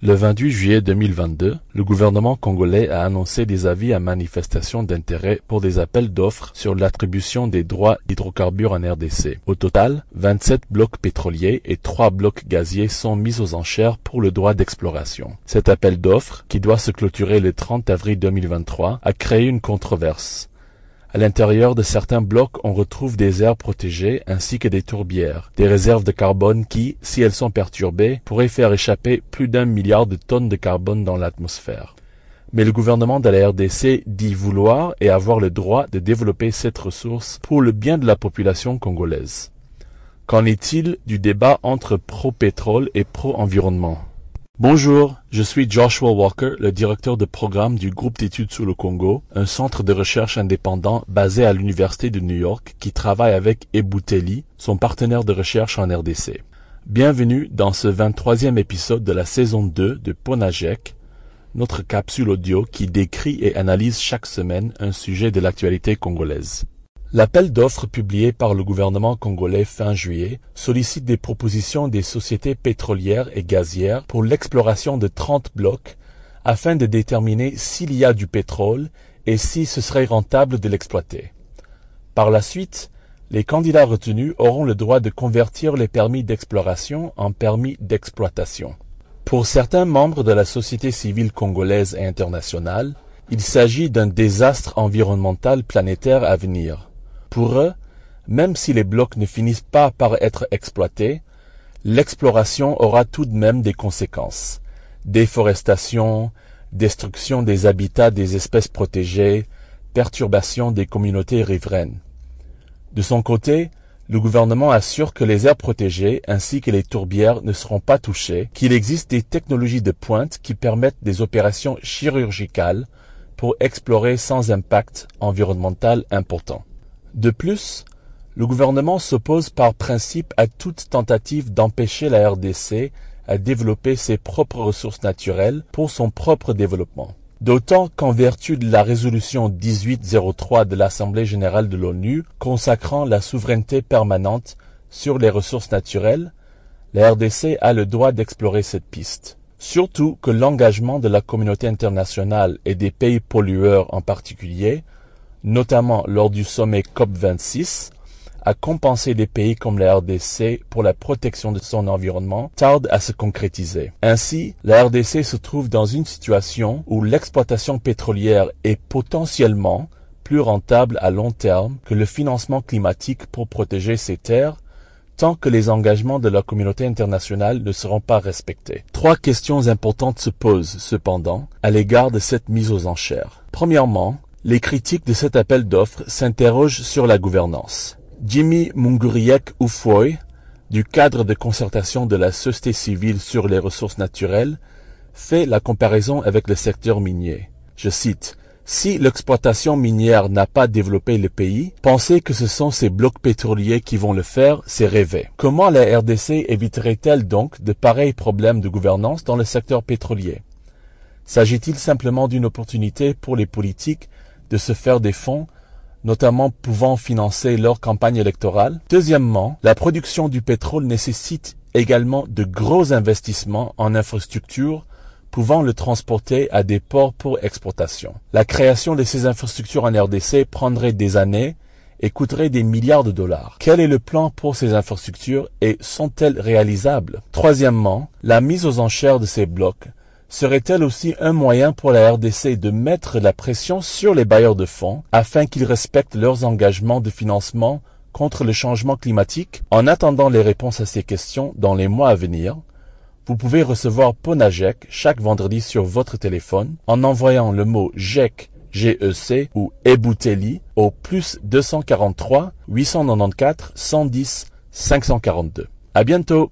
Le 28 juillet 2022, le gouvernement congolais a annoncé des avis à manifestation d'intérêt pour des appels d'offres sur l'attribution des droits d'hydrocarbures en RDC. Au total, 27 blocs pétroliers et 3 blocs gaziers sont mis aux enchères pour le droit d'exploration. Cet appel d'offres, qui doit se clôturer le 30 avril 2023, a créé une controverse. À l'intérieur de certains blocs, on retrouve des aires protégées ainsi que des tourbières, des réserves de carbone qui, si elles sont perturbées, pourraient faire échapper plus d'un milliard de tonnes de carbone dans l'atmosphère. Mais le gouvernement de la RDC dit vouloir et avoir le droit de développer cette ressource pour le bien de la population congolaise. Qu'en est-il du débat entre pro-pétrole et pro-environnement? Bonjour, je suis Joshua Walker, le directeur de programme du groupe d'études sur le Congo, un centre de recherche indépendant basé à l'Université de New York qui travaille avec Ebouteli, son partenaire de recherche en RDC. Bienvenue dans ce 23e épisode de la saison 2 de Ponajek, notre capsule audio qui décrit et analyse chaque semaine un sujet de l'actualité congolaise. L'appel d'offres publié par le gouvernement congolais fin juillet sollicite des propositions des sociétés pétrolières et gazières pour l'exploration de 30 blocs afin de déterminer s'il y a du pétrole et si ce serait rentable de l'exploiter. Par la suite, les candidats retenus auront le droit de convertir les permis d'exploration en permis d'exploitation. Pour certains membres de la société civile congolaise et internationale, il s'agit d'un désastre environnemental planétaire à venir. Pour eux, même si les blocs ne finissent pas par être exploités, l'exploration aura tout de même des conséquences. Déforestation, destruction des habitats des espèces protégées, perturbation des communautés riveraines. De son côté, le gouvernement assure que les aires protégées ainsi que les tourbières ne seront pas touchées, qu'il existe des technologies de pointe qui permettent des opérations chirurgicales pour explorer sans impact environnemental important. De plus, le gouvernement s'oppose par principe à toute tentative d'empêcher la RDC à développer ses propres ressources naturelles pour son propre développement. D'autant qu'en vertu de la résolution 1803 de l'Assemblée générale de l'ONU consacrant la souveraineté permanente sur les ressources naturelles, la RDC a le droit d'explorer cette piste. Surtout que l'engagement de la communauté internationale et des pays pollueurs en particulier notamment lors du sommet COP26, à compenser des pays comme la RDC pour la protection de son environnement tarde à se concrétiser. Ainsi, la RDC se trouve dans une situation où l'exploitation pétrolière est potentiellement plus rentable à long terme que le financement climatique pour protéger ces terres tant que les engagements de la communauté internationale ne seront pas respectés. Trois questions importantes se posent, cependant, à l'égard de cette mise aux enchères. Premièrement, les critiques de cet appel d'offres s'interrogent sur la gouvernance. Jimmy Munguriek Ufoy, du cadre de concertation de la société civile sur les ressources naturelles, fait la comparaison avec le secteur minier. Je cite, si l'exploitation minière n'a pas développé le pays, penser que ce sont ces blocs pétroliers qui vont le faire, c'est rêver. Comment la RDC éviterait-elle donc de pareils problèmes de gouvernance dans le secteur pétrolier? S'agit-il simplement d'une opportunité pour les politiques de se faire des fonds, notamment pouvant financer leur campagne électorale. Deuxièmement, la production du pétrole nécessite également de gros investissements en infrastructures pouvant le transporter à des ports pour exportation. La création de ces infrastructures en RDC prendrait des années et coûterait des milliards de dollars. Quel est le plan pour ces infrastructures et sont-elles réalisables? Troisièmement, la mise aux enchères de ces blocs serait-elle aussi un moyen pour la RDC de mettre la pression sur les bailleurs de fonds afin qu'ils respectent leurs engagements de financement contre le changement climatique? En attendant les réponses à ces questions dans les mois à venir, vous pouvez recevoir Ponajek chaque vendredi sur votre téléphone en envoyant le mot GEC GEC ou Ebouteli au plus 243 894 110 542. À bientôt!